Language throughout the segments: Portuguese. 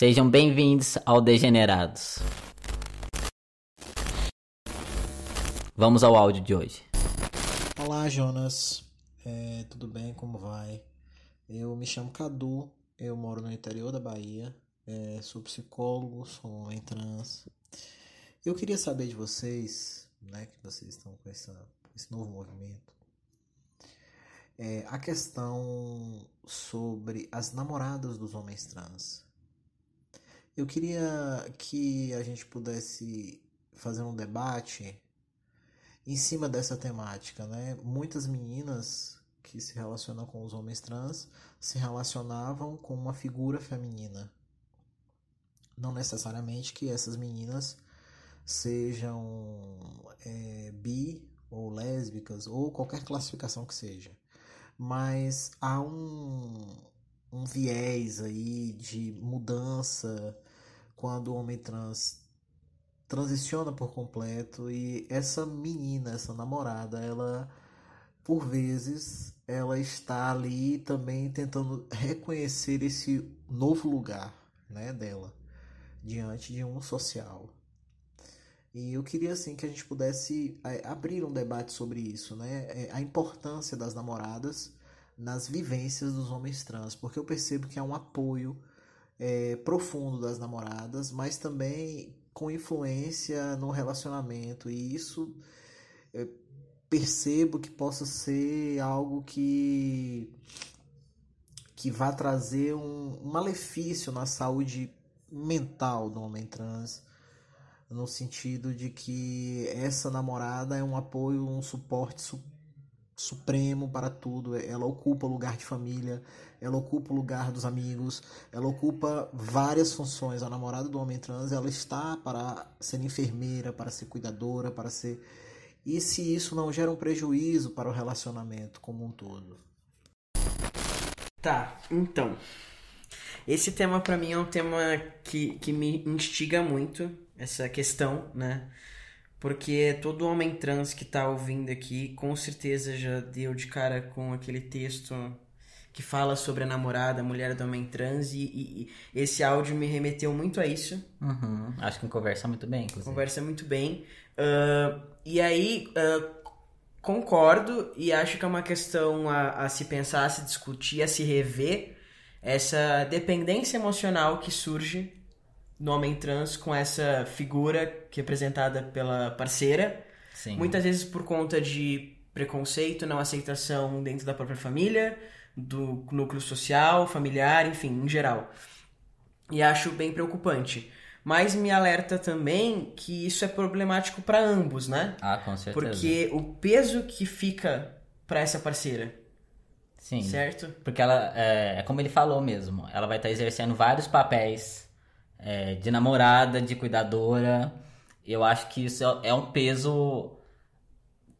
Sejam bem-vindos ao Degenerados. Vamos ao áudio de hoje. Olá, Jonas. É, tudo bem? Como vai? Eu me chamo Cadu, eu moro no interior da Bahia, é, sou psicólogo, sou homem trans. Eu queria saber de vocês, né, que vocês estão com essa, esse novo movimento, é, a questão sobre as namoradas dos homens trans. Eu queria que a gente pudesse fazer um debate em cima dessa temática, né? Muitas meninas que se relacionam com os homens trans se relacionavam com uma figura feminina. Não necessariamente que essas meninas sejam é, bi ou lésbicas ou qualquer classificação que seja, mas há um, um viés aí de mudança quando o homem trans transiciona por completo e essa menina, essa namorada, ela por vezes ela está ali também tentando reconhecer esse novo lugar, né, dela diante de um social. E eu queria assim que a gente pudesse é, abrir um debate sobre isso, né? É, a importância das namoradas nas vivências dos homens trans, porque eu percebo que há um apoio é, profundo das namoradas, mas também com influência no relacionamento. E isso é, percebo que possa ser algo que que vá trazer um, um malefício na saúde mental do homem trans no sentido de que essa namorada é um apoio, um suporte su supremo para tudo. Ela ocupa o lugar de família, ela ocupa o lugar dos amigos, ela ocupa várias funções. A namorada do homem trans, ela está para ser enfermeira, para ser cuidadora, para ser. E se isso não gera um prejuízo para o relacionamento como um todo? Tá, então. Esse tema para mim é um tema que, que me instiga muito, essa questão, né? Porque todo homem trans que tá ouvindo aqui, com certeza já deu de cara com aquele texto que fala sobre a namorada, a mulher do homem trans, e, e, e esse áudio me remeteu muito a isso. Uhum. Acho que conversa muito bem, inclusive. Conversa muito bem. Uh, e aí, uh, concordo e acho que é uma questão a, a se pensar, a se discutir, a se rever essa dependência emocional que surge no homem trans com essa figura que é apresentada pela parceira. Sim. Muitas vezes por conta de preconceito, não aceitação dentro da própria família, do núcleo social, familiar, enfim, em geral. E acho bem preocupante. Mas me alerta também que isso é problemático para ambos, né? Ah, com certeza. Porque o peso que fica para essa parceira Sim. Certo? Porque ela, é, é como ele falou mesmo, ela vai estar exercendo vários papéis é, de namorada, de cuidadora. Eu acho que isso é um peso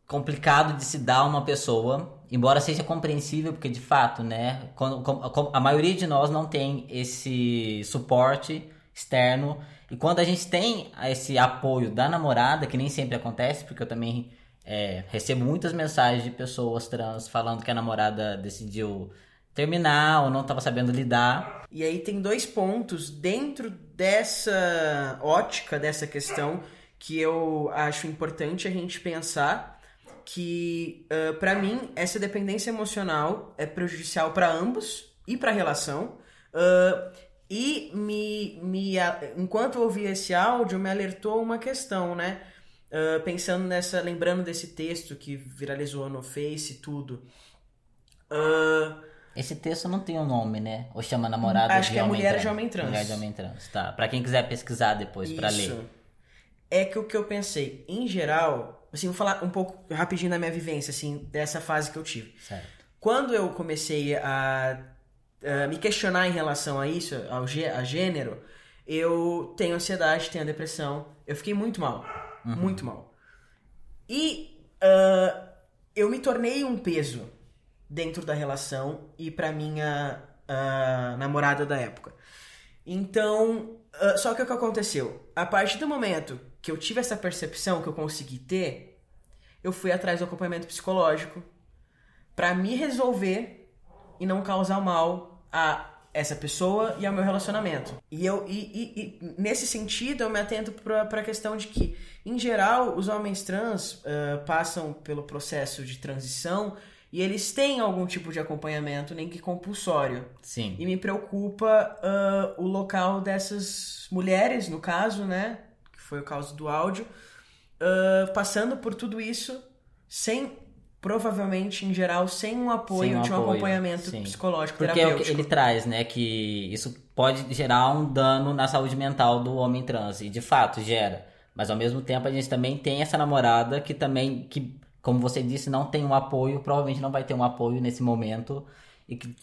complicado de se dar a uma pessoa, embora seja compreensível, porque de fato, né, quando, a maioria de nós não tem esse suporte externo. E quando a gente tem esse apoio da namorada, que nem sempre acontece, porque eu também é, recebo muitas mensagens de pessoas trans falando que a namorada decidiu terminar ou não estava sabendo lidar. E aí tem dois pontos dentro dessa ótica, dessa questão, que eu acho importante a gente pensar que, uh, para mim, essa dependência emocional é prejudicial para ambos e para a relação. Uh, e me, me, enquanto eu ouvi esse áudio, me alertou uma questão, né? Uh, pensando nessa, lembrando desse texto que viralizou no Face e tudo. Uh, Esse texto não tem um nome, né? Ou chama namorada acho de que é homem mulher trans. de homem trans. Mulher de homem trans, tá. Pra quem quiser pesquisar depois, para ler. É que o que eu pensei, em geral, assim, vou falar um pouco rapidinho da minha vivência, assim, dessa fase que eu tive. Certo. Quando eu comecei a, a me questionar em relação a isso, ao a gênero, eu tenho ansiedade, tenho depressão, eu fiquei muito mal. Uhum. Muito mal. E uh, eu me tornei um peso dentro da relação e pra minha uh, namorada da época. Então, uh, só que o que aconteceu? A partir do momento que eu tive essa percepção que eu consegui ter, eu fui atrás do acompanhamento psicológico para me resolver e não causar mal a essa pessoa e ao meu relacionamento. E eu e, e, e nesse sentido eu me atento para a questão de que, em geral, os homens trans uh, passam pelo processo de transição e eles têm algum tipo de acompanhamento, nem que compulsório. Sim. E me preocupa uh, o local dessas mulheres, no caso, né? Que foi o caso do áudio, uh, passando por tudo isso sem provavelmente em geral sem um apoio Sem um de um apoio, acompanhamento sim. psicológico Porque é ele traz, né? Que isso pode gerar um dano na saúde mental do homem trans. E de fato gera. Mas ao mesmo tempo a gente também tem essa namorada que também, que, como você disse, não tem um apoio, provavelmente não vai ter um apoio nesse momento. E que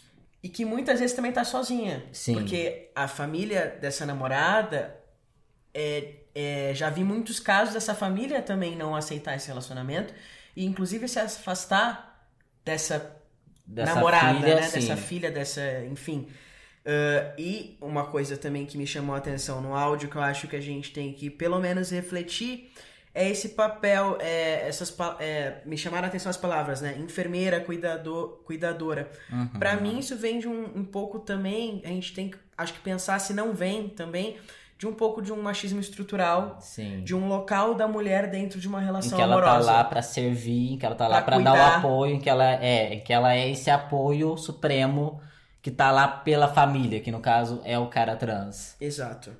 E que muitas vezes também tá sozinha. Sim. Porque a família dessa namorada. É, é, já vi muitos casos dessa família também não aceitar esse relacionamento. E inclusive se afastar dessa, dessa namorada, filha, né? sim. Dessa filha, dessa. Enfim. Ah, e uma coisa também que me chamou a atenção no áudio, que eu acho que a gente tem que pelo menos refletir, é esse papel, é, essas é, me chamaram a atenção as palavras, né? Enfermeira, cuidador, cuidadora. Uhum. Pra mim isso vem de um, um pouco também, a gente tem que, acho que pensar se não vem também, de um pouco de um machismo estrutural, Sim. de um local da mulher dentro de uma em relação que ela amorosa. tá lá pra servir, em que ela tá lá Pra pra dar o apoio, em que ela é, em que ela é esse apoio supremo que tá lá pela família, que no caso é o cara trans. Exato.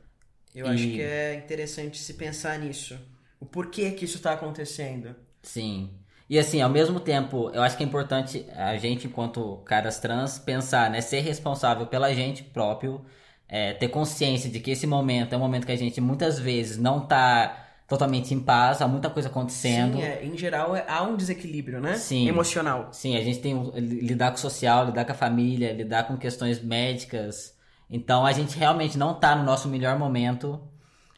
Eu E- acho que é interessante se pensar nisso. O porquê que isso tá acontecendo. Sim. E assim, ao mesmo tempo, eu acho que é importante a gente, enquanto caras trans, pensar, né? Ser responsável pela gente próprio, é, ter consciência de que esse momento é um momento que a gente muitas vezes não tá totalmente em paz, há muita coisa acontecendo. Sim, é, em geral é- há um desequilíbrio, né? Sim. Emocional. Sim, a gente tem lidar com o social, lidar com a família, lidar com questões médicas. Então a gente realmente não tá no nosso melhor momento.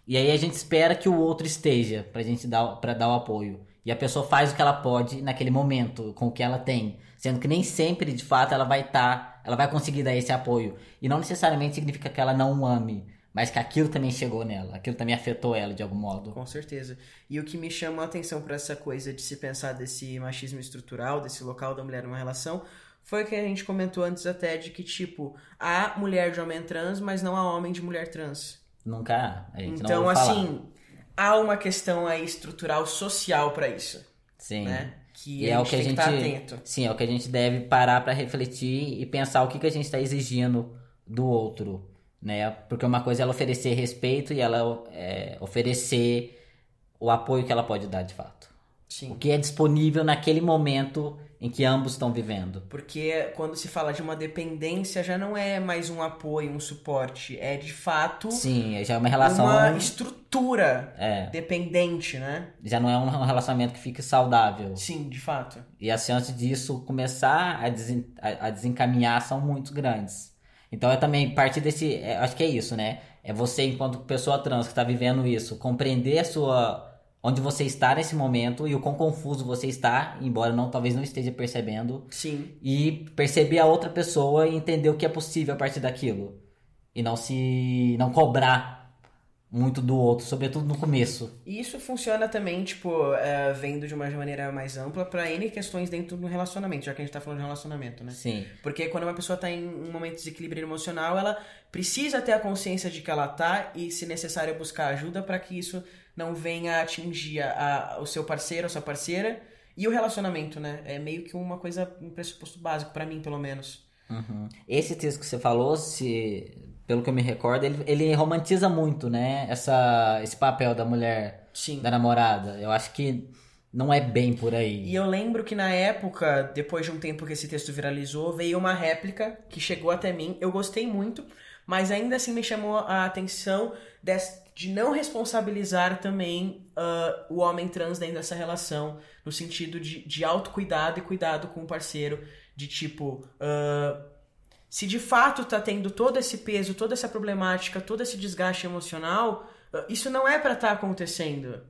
E aí a gente espera que o outro esteja pra gente dar para dar o apoio. E a pessoa faz o que ela pode naquele momento, com o que ela tem, sendo que nem sempre, de fato, ela vai estar, ela vai conseguir dar esse apoio. E não necessariamente significa que ela não ame, mas que aquilo também chegou nela, aquilo também afetou ela de algum modo. Com certeza. E o que me chama a atenção para essa coisa de se pensar desse machismo estrutural, desse local da mulher numa relação, foi o que a gente comentou antes até de que, tipo, há mulher de homem trans, mas não há homem de mulher trans. Nunca há, a gente Então, assim, há uma questão aí estrutural social para isso, Sim. né? Que E a é o que a gente, que estar atento. sim, é o que a gente deve parar pra refletir e pensar o que, que a gente está exigindo do outro, né? Porque uma coisa é ela oferecer respeito e ela é, oferecer o apoio que ela pode dar de fato. O Sim. que é disponível naquele momento em que ambos estão vivendo. Porque quando se fala de uma dependência, já não é mais um apoio, um suporte. É de fato Sim, já é uma relação, uma estrutura é, dependente, né? já não é um relacionamento que fique saudável. Sim, de fato. E as chances disso começar a, desen- a- desencaminhar são muito grandes. Então é também partir desse. é, acho que é isso, né? É você, enquanto pessoa trans que está vivendo isso, compreender a sua. Onde você está nesse momento e o quão confuso você está, embora não talvez não esteja percebendo, Sim. e perceber a outra pessoa e entender o que é possível a partir daquilo. E não se. não cobrar muito do outro, sobretudo no começo. E isso funciona também, tipo, é, vendo de uma maneira mais ampla pra N questões dentro do relacionamento, já que a gente tá falando de relacionamento, né? Sim. Porque quando uma pessoa tá em um momento de desequilíbrio emocional, ela precisa ter a consciência de que ela tá e, se necessário, buscar ajuda pra que isso não venha atingir a, a- o seu parceiro, a sua parceira e o relacionamento, né? É meio que uma coisa, um pressuposto básico pra mim, pelo menos. Uhum. Esse texto que você falou, se, pelo que eu me recordo, ele, ele romantiza muito, né? Essa, esse papel da mulher, Sim. da namorada. Eu acho que não é bem por aí. E eu lembro que na época, depois de um tempo que esse texto viralizou, veio uma réplica que chegou até mim. Eu gostei muito, mas ainda assim me chamou a atenção des- de não responsabilizar também ah, o homem trans dentro dessa relação, no sentido de, de autocuidado e cuidado com o parceiro, de tipo. ah, se de fato tá tendo todo esse peso, toda essa problemática, todo esse desgaste emocional, ah, isso não é pra estar acontecendo.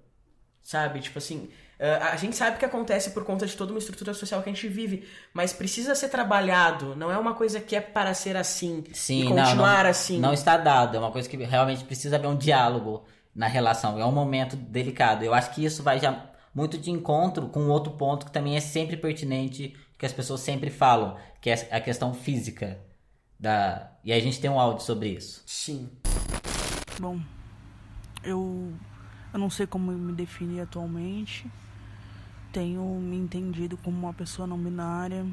Sabe? Tipo assim, a gente sabe que acontece por conta de toda uma estrutura social que a gente vive, mas precisa ser trabalhado, não é uma coisa que é para ser assim Sim, e não, continuar não, assim. Não está dado. É uma coisa que realmente precisa haver um diálogo na relação. É um momento delicado. Eu acho que isso vai já muito de encontro com outro ponto que também é sempre pertinente, que as pessoas sempre falam, que é a questão física. Da... E a gente tem um áudio sobre isso. Sim. Bom, eu, eu não sei como me definir atualmente. Tenho me entendido como uma pessoa não binária.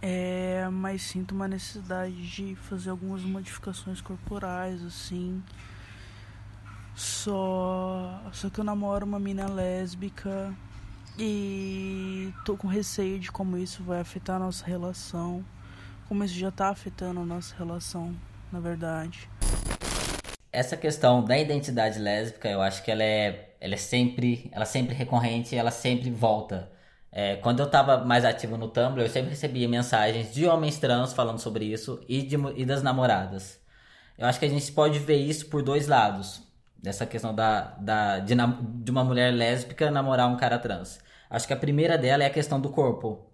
É, mas sinto uma necessidade de fazer algumas modificações corporais, assim. Só, só que eu namoro uma mina lésbica e tô com receio de como isso vai afetar a nossa relação. Como isso já tá afetando a nossa relação, na verdade. Essa questão da identidade lésbica, eu acho que ela é, ela é sempre, ela é sempre recorrente, ela sempre volta. É, quando eu estava mais ativo no Tumblr, eu sempre recebia mensagens de homens trans falando sobre isso e, de, e das namoradas. Eu acho que a gente pode ver isso por dois lados. Dessa questão da, da, de, de uma mulher lésbica namorar um cara trans. Acho que a primeira dela é a questão do corpo.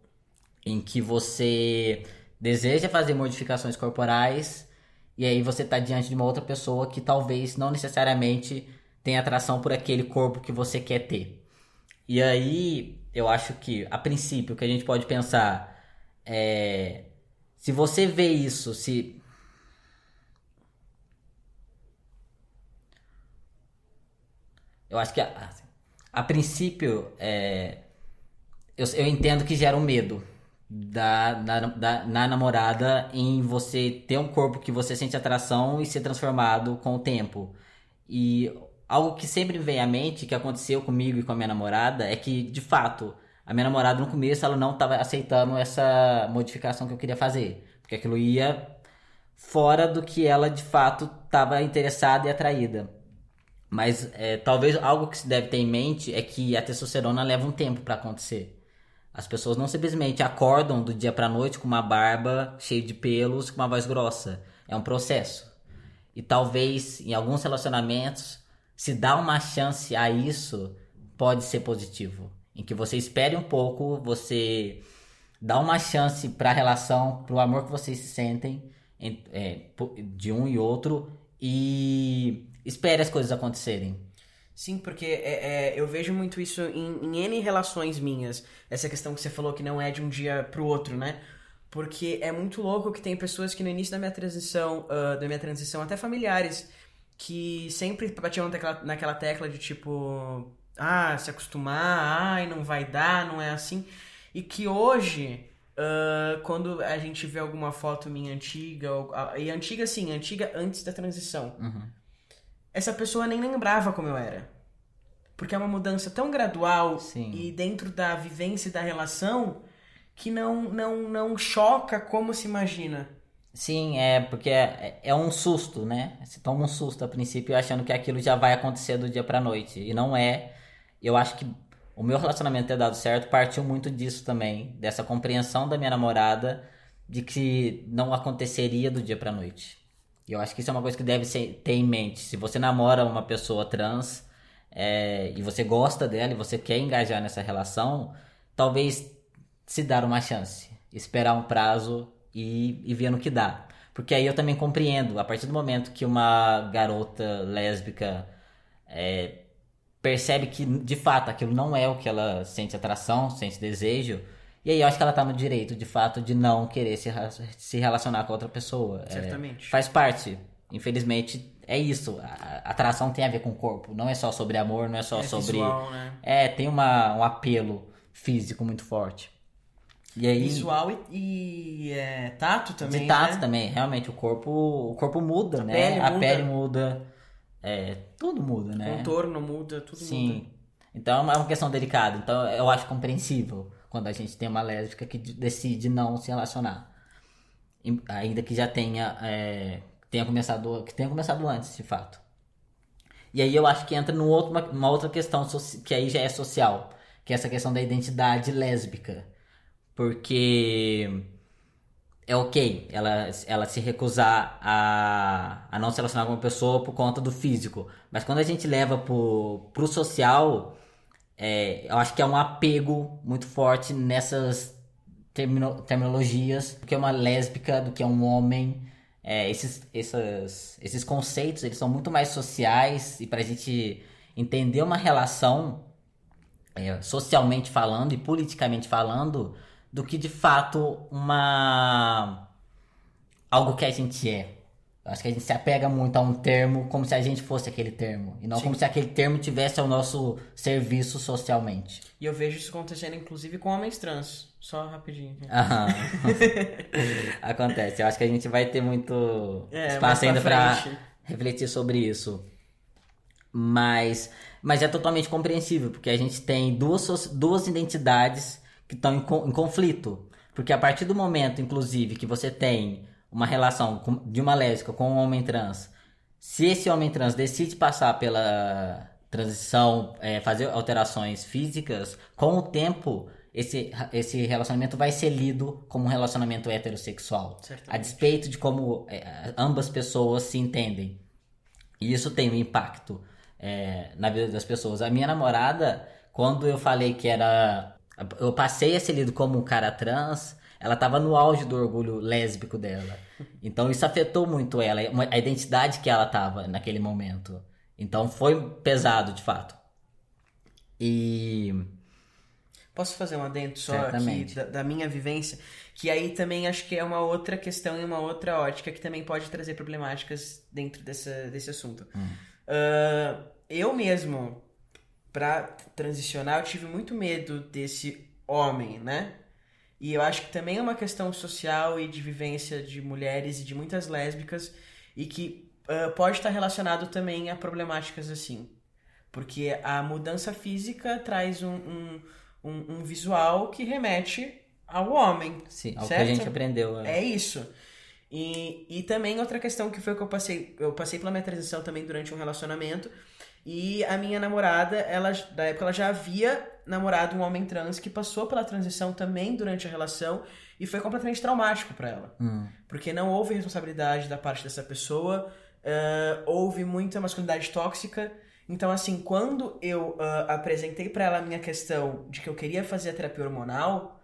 Em que você deseja fazer modificações corporais e aí você está diante de uma outra pessoa que talvez não necessariamente tenha atração por aquele corpo que você quer ter. E aí eu acho que, a princípio, o que a gente pode pensar é. Se você vê isso, se. Eu acho que, a, a princípio, é, eu, eu entendo que gera um medo da, da, da, na namorada em você ter um corpo que você sente atração e ser transformado com o tempo. E algo que sempre vem à mente, que aconteceu comigo e com a minha namorada, é que, de fato, a minha namorada no começo ela não estava aceitando essa modificação que eu queria fazer. Porque aquilo ia fora do que ela de fato estava interessada e atraída. Mas é, talvez algo que se deve ter em mente é que a testosterona leva um tempo para acontecer. As pessoas não simplesmente acordam do dia para noite com uma barba cheia de pelos, com uma voz grossa. É um processo. E talvez em alguns relacionamentos se dá uma chance a isso, pode ser positivo. Em que você espere um pouco, você dá uma chance para a relação, para o amor que vocês se sentem é, de um e outro e espere as coisas acontecerem. Sim, porque é, é, eu vejo muito isso em, em N relações minhas. Essa questão que você falou que não é de um dia pro outro, né? Porque é muito louco que tem pessoas que no início da minha transição, uh, da minha transição, até familiares, que sempre batiam naquela, naquela tecla de tipo, ah, se acostumar, ai, não vai dar, não é assim. E que hoje, uh, quando a gente vê alguma foto minha antiga, ou, e antiga sim, antiga antes da transição, uhum. Essa pessoa nem lembrava como eu era. Porque é uma mudança tão gradual sim. e dentro da vivência e da relação que não, não, não choca como se imagina. Sim, é porque é, é um susto, né? Você toma um susto a princípio achando que aquilo já vai acontecer do dia pra noite. E não é. Eu acho que o meu relacionamento ter dado certo partiu muito disso também. Dessa compreensão da minha namorada de que não aconteceria do dia pra noite. E eu acho que isso é uma coisa que deve ser, ter em mente. Se você namora uma pessoa trans é, e você gosta dela e você quer engajar nessa relação, talvez se dar uma chance. Esperar um prazo e, e ver no que dá. Porque aí eu também compreendo, a partir do momento que uma garota lésbica é, percebe que de fato aquilo não é o que ela sente atração, sente desejo, e aí eu acho que ela tá no direito, de fato, de não querer se, se relacionar com outra pessoa. É, Certamente. É, faz parte. Infelizmente, é isso. A atração tem a ver com o corpo. Não é só sobre amor, não é só é sobre. Visual, né? É, tem uma, um apelo físico muito forte. E aí, Visual e, e é, tato também. De tato né? também, realmente, o corpo, o corpo muda, A né? pele a muda. pele muda. É, tudo muda, O né? contorno muda, tudo Sim. muda. Então é uma questão delicada. Então eu acho compreensível quando a gente tem uma lésbica que decide não se relacionar. Ainda que já tenha, é, tenha começado, que tenha começado antes, de fato. E aí eu acho que entra num outro, uma, outra questão que aí já é social, que é essa questão da identidade lésbica. Porque é ok ela, ela se recusar a, a não se relacionar com uma pessoa por conta do físico. Mas quando a gente leva pro, pro social, é, eu acho que é um apego muito forte nessas termino- terminologias do que é uma lésbica, do que é um homem. É, esses, esses conceitos eles são muito mais sociais e para a gente entender uma relação é, socialmente falando e politicamente falando do que de fato uma algo que a gente é. Acho que a gente se apega muito a um termo como se a gente fosse aquele termo. E não Sim. como se aquele termo tivesse ao nosso serviço socialmente. E eu vejo isso acontecendo, inclusive, com homens trans. Só rapidinho. Aham. Acontece. Eu acho que a gente vai ter muito É, espaço ainda pra frente. refletir sobre isso. Mas, mas é totalmente compreensível, porque a gente tem duas, duas identidades que estão em, em conflito. Porque a partir do momento, inclusive, que você tem uma relação com- de uma lésbica com um homem trans, se esse homem trans decide passar pela transição, é, fazer alterações físicas, com o tempo, esse, esse relacionamento vai ser lido como um relacionamento heterossexual. A Certamente. despeito de como é, ambas pessoas se entendem. E isso tem um impacto é, na vida das pessoas. A minha namorada, quando eu falei que era. Eu passei a ser lido como um cara trans, ela tava no auge do orgulho lésbico dela. Então isso afetou muito ela, a identidade que ela tava naquele momento. Então foi pesado, de fato. E. Posso fazer um adendo só Certamente. aqui da, da minha vivência? Que aí também acho que é uma outra questão e uma outra ótica que também pode trazer problemáticas dentro dessa, desse assunto. Ah, eu mesmo, pra transicionar, eu tive muito medo desse homem, né? E eu acho que também é uma questão social e de vivência de mulheres e de muitas lésbicas e que ah, pode estar relacionado também a problemáticas assim. Porque a mudança física traz um, um, um, um visual que remete ao homem. Sim, ao que Certo? a gente aprendeu. É isso. E, e também outra questão que foi que eu passei, eu passei pela minha transição também durante um relacionamento. E a minha namorada, ela, da época, ela já havia namorado um homem trans que passou pela transição também durante a relação e foi completamente traumático pra ela. Hum, Porque não houve responsabilidade da parte dessa pessoa, eh, houve muita masculinidade tóxica. Então, assim, quando eu ah, apresentei pra ela a minha questão de que eu queria fazer a terapia hormonal,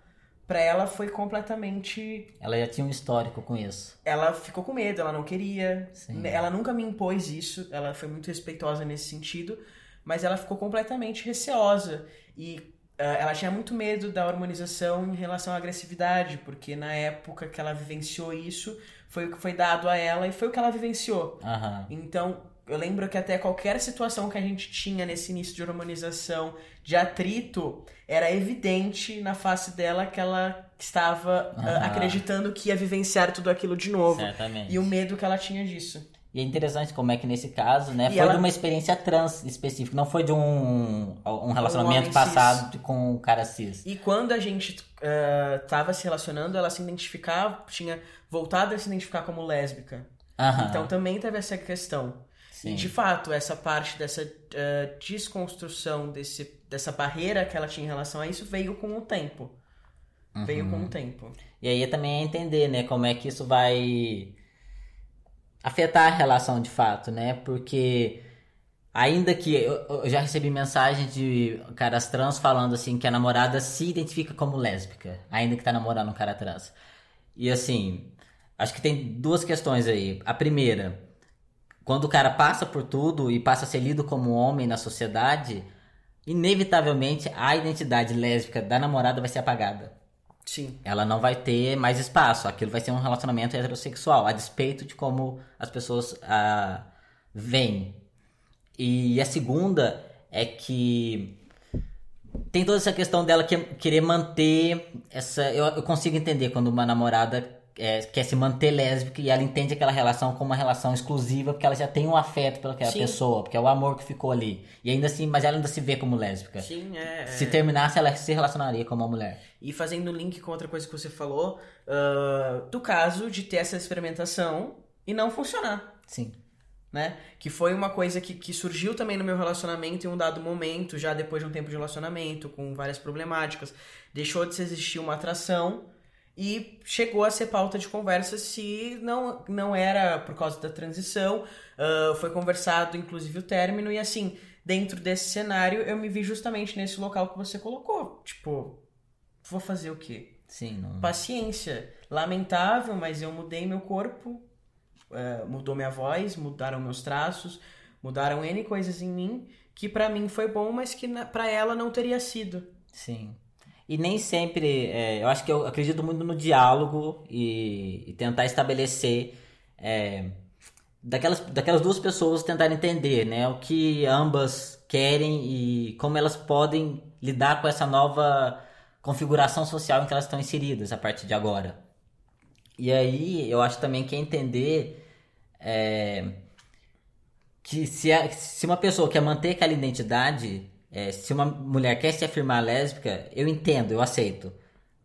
pra ela foi completamente ela já tinha um histórico com isso. ela ficou com medo, ela não queria. Sim. Ela nunca me impôs isso, ela foi muito respeitosa nesse sentido, mas ela ficou completamente receosa. E ah, ela tinha muito medo da hormonização em relação à agressividade, porque na época que ela vivenciou isso, foi o que foi dado a ela e foi o que ela vivenciou. Aham. Então, eu lembro que até qualquer situação que a gente tinha nesse início de hormonização, de atrito, era evidente na face dela que ela estava ah, Aham. acreditando que ia vivenciar tudo aquilo de novo. Certamente. E o medo que ela tinha disso. E é interessante como é que nesse caso, né, E foi ela- de uma experiência trans específica, não foi de um, um relacionamento homem passado de- com um cara cis. E quando a gente estava se relacionando, ela se identificava, tinha voltado a se identificar como lésbica. Aham. Então também teve essa questão. Sim. E de fato, essa parte dessa eh, desconstrução, desse, dessa barreira que ela tinha em relação a isso, veio com o tempo. Veio Uhum. com o tempo. E aí também é entender, né, como é que isso vai afetar a relação de fato, né? Porque ainda que eu, eu já recebi mensagens de caras trans falando assim que a namorada se identifica como lésbica, ainda que tá namorando um cara trans. E assim, acho que tem duas questões aí. A primeira, quando o cara passa por tudo e passa a ser lido como homem na sociedade, inevitavelmente a identidade lésbica da namorada vai ser apagada Sim. ela não vai ter mais espaço. Aquilo vai ser um relacionamento heterossexual, a despeito de como as pessoas ah, veem. E a segunda é que tem toda essa questão dela que, querer manter essa. Eu, eu consigo entender quando uma namorada é, quer se manter lésbica e ela entende aquela relação como uma relação exclusiva, porque ela já tem um afeto pelaquela Sim. pessoa, porque é o amor que ficou ali. E ainda assim, mas ela ainda se vê como lésbica. Sim, é. Se é. terminasse, ela se relacionaria como uma mulher. E fazendo link com outra coisa que você falou, ah, do caso de ter essa experimentação e não funcionar. Sim. né? Que foi uma coisa que, que surgiu também no meu relacionamento em um dado momento, já depois de um tempo de relacionamento, com várias problemáticas. Deixou de se existir uma atração e chegou a ser pauta de conversa se não, não era por causa da transição. ah, foi conversado, inclusive, o término, e assim, dentro desse cenário, eu me vi justamente nesse local que você colocou. Tipo, vou fazer o quê? Sim, não... Paciência. Lamentável, mas eu mudei meu corpo, eh, mudou minha voz, mudaram meus traços, mudaram N coisas em mim que pra mim foi bom, mas que pra ela não teria sido. Sim. E nem sempre. é, eu acho que eu acredito muito no diálogo e, e tentar estabelecer. é, daquelas, daquelas duas pessoas tentarem entender né, o que ambas querem e como elas podem lidar com essa nova configuração social em que elas estão inseridas a partir de agora. E aí eu acho também que é entender é, que se, a- se uma pessoa quer manter aquela identidade, é, se uma mulher quer se afirmar lésbica, eu entendo, eu aceito.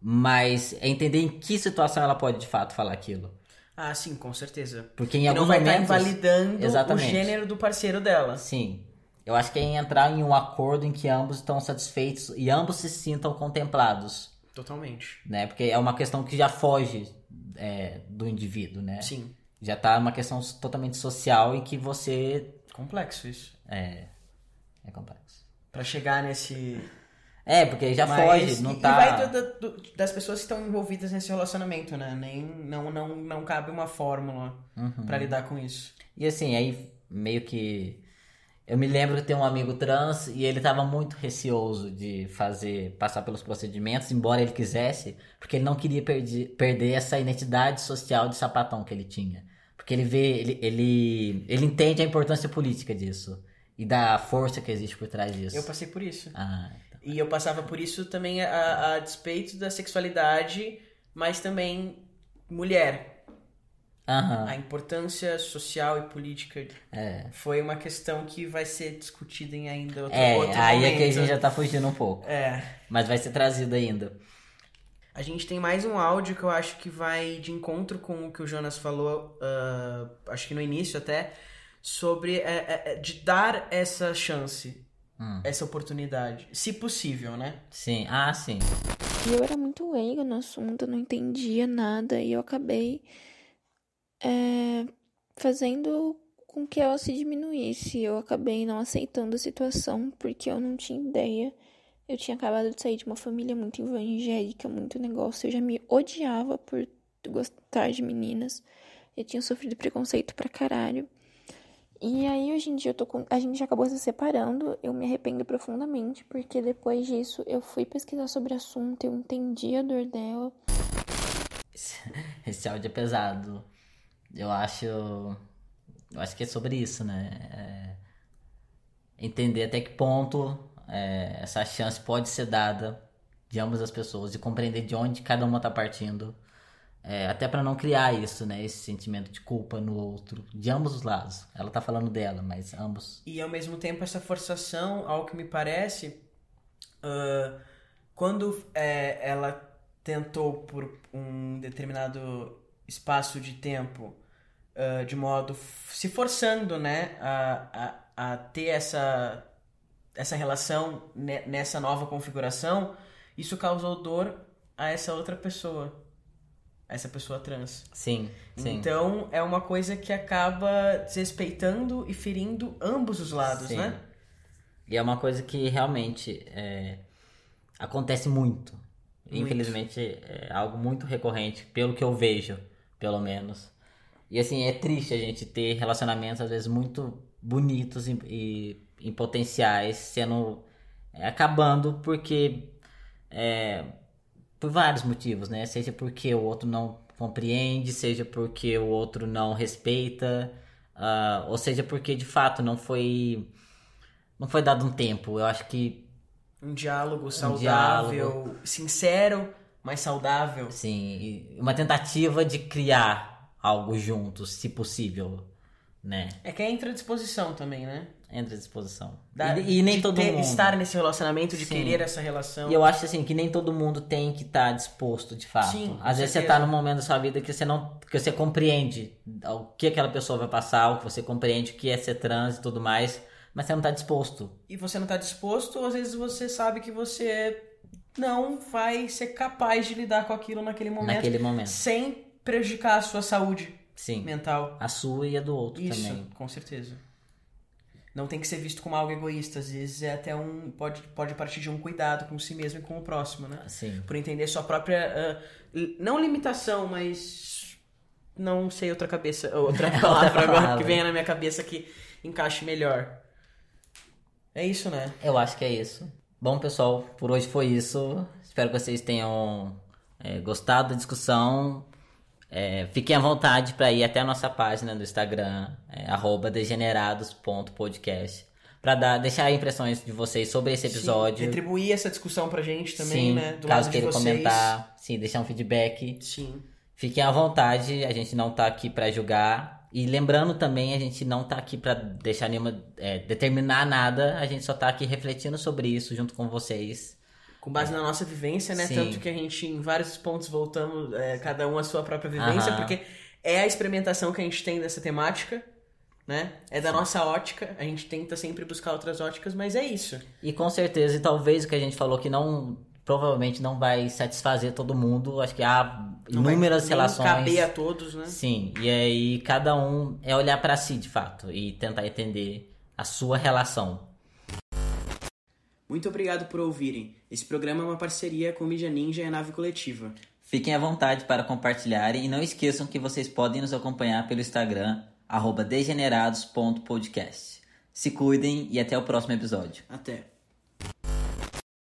Mas é entender em que situação ela pode de fato falar aquilo. Ah, sim, com certeza. Porque em E não alguns vai estar momentos. invalidando Exatamente. o gênero do parceiro dela. Sim. Eu acho que é entrar em um acordo em que ambos estão satisfeitos e ambos se sintam contemplados, Totalmente. né? Porque é uma questão que já foge é, do indivíduo, né? Sim. Já tá uma questão totalmente social em que você Complexo isso. é, é complexo. Pra chegar nesse. É, porque já Mas- foge, não e, tá. e vai do- do- das pessoas que estão envolvidas nesse relacionamento, né? Nem, não, não, não cabe uma fórmula Uhum. pra lidar com isso. E assim, aí meio que. Eu me lembro que tem um amigo trans e ele tava muito receoso de fazer, passar pelos procedimentos, embora ele quisesse, porque ele não queria perder, perder essa identidade social de sapatão que ele tinha. Porque ele vê, ele, ele, ele entende a importância política disso e da força que existe por trás disso. Eu passei por isso. Ah, então. E eu passava por isso também a, a despeito da sexualidade, mas também mulher. Aham. A importância social e política É. foi uma questão que vai ser discutida em ainda outro, É, outro aí momento. é que a gente já tá fugindo um pouco. É. Mas vai ser trazido ainda. A gente tem mais um áudio que eu acho que vai de encontro com o que o Jonas falou, ah, acho que no início até, sobre é, é, de dar essa chance, Hum. essa oportunidade, se possível, né? Sim. Ah, sim. E eu era muito leiga no assunto, eu não entendia nada e eu acabei é, fazendo com que ela se diminuísse. Eu acabei não aceitando a situação porque eu não tinha ideia. Eu tinha acabado de sair de uma família muito evangélica, muito negócio. Eu já me odiava por gostar de meninas. Eu tinha sofrido preconceito pra caralho. E aí, hoje em dia, eu tô com... a gente acabou se separando. Eu me arrependo profundamente, porque depois disso eu fui pesquisar sobre o assunto, eu entendi a dor dela. Esse áudio é pesado. Eu acho. Eu acho que é sobre isso, né? É, entender até que ponto é, essa chance pode ser dada de ambas as pessoas, de compreender de onde cada uma tá partindo. É, até para não criar isso, né? Esse sentimento de culpa no outro, de ambos os lados. Ela tá falando dela, mas ambos. E ao mesmo tempo essa forçação, ao que me parece, ah, quando é, ela tentou por um determinado espaço de tempo, ah, de modo se forçando, né, a, a, a ter essa essa relação ne- nessa nova configuração, isso causou dor a essa outra pessoa, a essa pessoa trans. Sim, sim. Então é uma coisa que acaba desrespeitando e ferindo ambos os lados, Sim. né? E é uma coisa que realmente é, acontece muito. Muito. Infelizmente é algo muito recorrente, pelo que eu vejo, pelo menos. E assim, é triste a gente ter relacionamentos às vezes muito bonitos e, e, em potenciais sendo é, acabando porque é, por vários motivos, né? Seja porque o outro não compreende, seja porque o outro não respeita, ah, ou seja porque de fato não foi não foi dado um tempo. Eu acho que Um diálogo saudável, sincero, mas saudável. sim, e uma tentativa de criar algo juntos, se possível, né? É que entra à disposição também, né? Entra à disposição. Da- e, e nem todo ter- mundo. estar nesse relacionamento, de Sim. querer essa relação. E eu acho assim que nem todo mundo tem que estar disposto de fato. Sim, Às vezes você certeza. tá num momento da sua vida que você não. que você compreende o que aquela pessoa vai passar, o que você compreende o que é ser trans e tudo mais, mas você não tá disposto. E você não tá disposto, ou às vezes você sabe que você não vai ser capaz de lidar com aquilo naquele momento, Naquele momento. sem prejudicar a sua saúde Sim. mental. A sua e a do outro Isso, também. com certeza. Não tem que ser visto como algo egoísta, às vezes é até um. Pode, pode partir de um cuidado com si mesmo e com o próximo, né? Sim. Por entender sua própria. li- não limitação, mas. Não sei outra cabeça. Outra palavra agora palavra. que venha na minha cabeça que encaixe melhor. É isso, né? Eu acho que é isso. Bom, pessoal, por hoje foi isso. Espero que vocês tenham é, gostado da discussão. É, fiquem à vontade para ir até a nossa página do Instagram, é, degenerados.podcast, para deixar impressões de vocês sobre esse episódio. Sim, retribuir essa discussão pra gente também, sim, né? Do caso lado queira de vocês. comentar, sim, deixar um feedback. Sim. Fiquem à vontade, a gente não tá aqui para julgar. E lembrando também, a gente não tá aqui para deixar nenhuma. é, determinar nada, a gente só tá aqui refletindo sobre isso junto com vocês. Com base na nossa vivência, né? Sim. Tanto que a gente, em vários pontos, voltamos, é, cada um a sua própria vivência, Aham. porque é a experimentação que a gente tem dessa temática, né? É da nossa ótica, a gente tenta sempre buscar outras óticas, mas é isso. E com certeza, e talvez o que a gente falou que não. Provavelmente não vai satisfazer todo mundo. Acho que há Não vai inúmeras relações. caber a todos, né? Sim, e aí cada um é olhar pra si de fato e tentar entender a sua relação. Muito obrigado por ouvirem. Esse programa é uma parceria com Mídia Ninja e a Nave Coletiva. Fiquem à vontade para compartilharem e não esqueçam que vocês podem nos acompanhar pelo Instagram, arroba degenerados.podcast. Se cuidem e até o próximo episódio. Até.